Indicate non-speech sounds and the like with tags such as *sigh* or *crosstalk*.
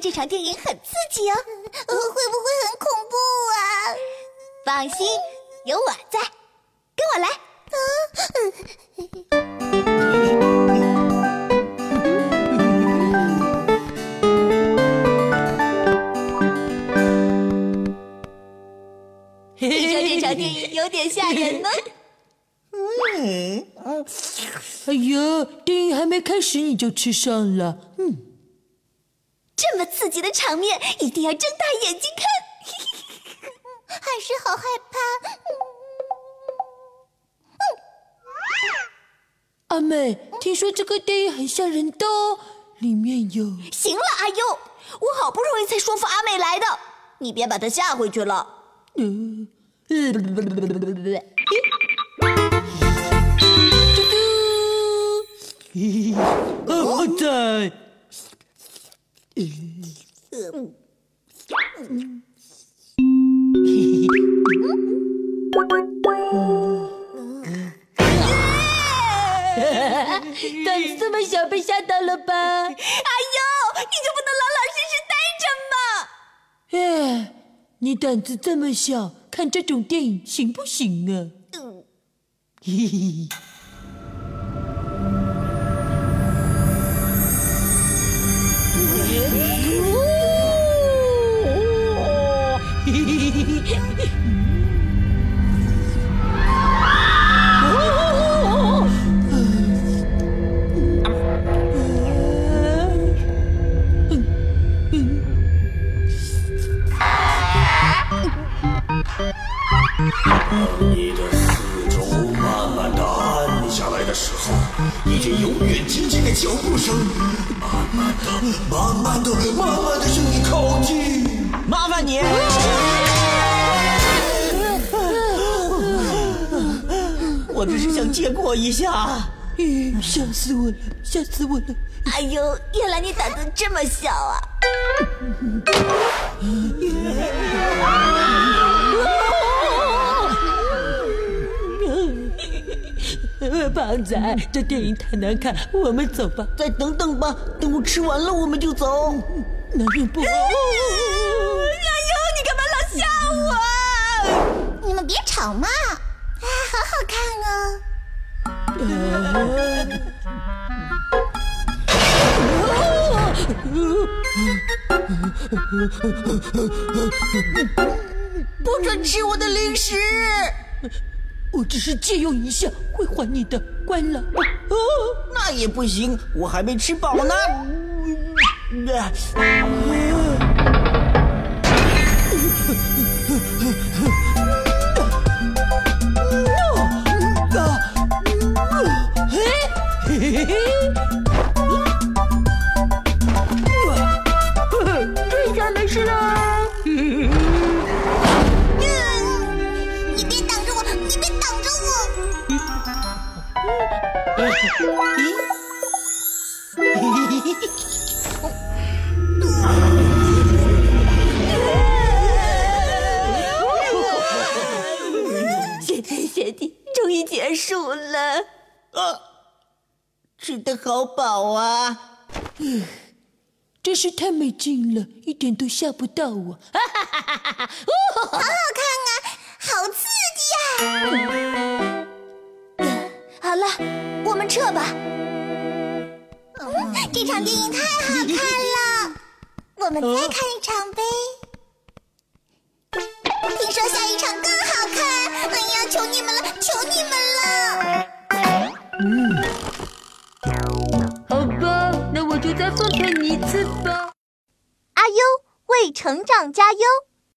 这场电影很刺激哦，会不会很恐怖啊？放心，有我在，跟我来。听说这场电影有点吓人呢。嗯，哎呀，电影还没开始你就吃上了，嗯，这么刺激的场面一定要睁大眼睛看，*laughs* 还是好害怕。阿美，听说这个电影很吓人的哦，里面有……行了，阿优，我好不容易才说服阿美来的，你别把她吓回去了。嗯。好 *laughs* 在。胆子这么小，被吓到了吧？哎呦，你就不能老老实实待着吗？哎，你胆子这么小，看这种电影行不行啊？嗯，嘿嘿。你的四周慢慢的暗下来的时候，一阵永远及近的脚步声，慢慢的、慢慢的、慢慢的向你靠近。麻烦你！我只是想借过一下。吓死我了！吓死我了！哎呦，原来你胆子这么小啊！胖仔，这电影太难看，我们走吧。再等等吧，等我吃完了我们就走。男人不。哎呦，你干嘛老吓我？你们别吵嘛！啊，好好看哦。不准吃我的零食！我只是借用一下，会还你的。关了。哦，那也不行，我还没吃饱呢。谢天谢地，终于结束了。啊，吃的好饱啊！*sighs* 真是太没劲了，一点都吓不到我。*laughs* 好好看啊，好刺激呀！好了，我们撤吧。这场电影太好看了，我们再看一场呗。听说下一场更好看，哎呀，求你们了，求你们了！嗯，好吧，那我就再奉陪你一次吧。阿优为成长加油。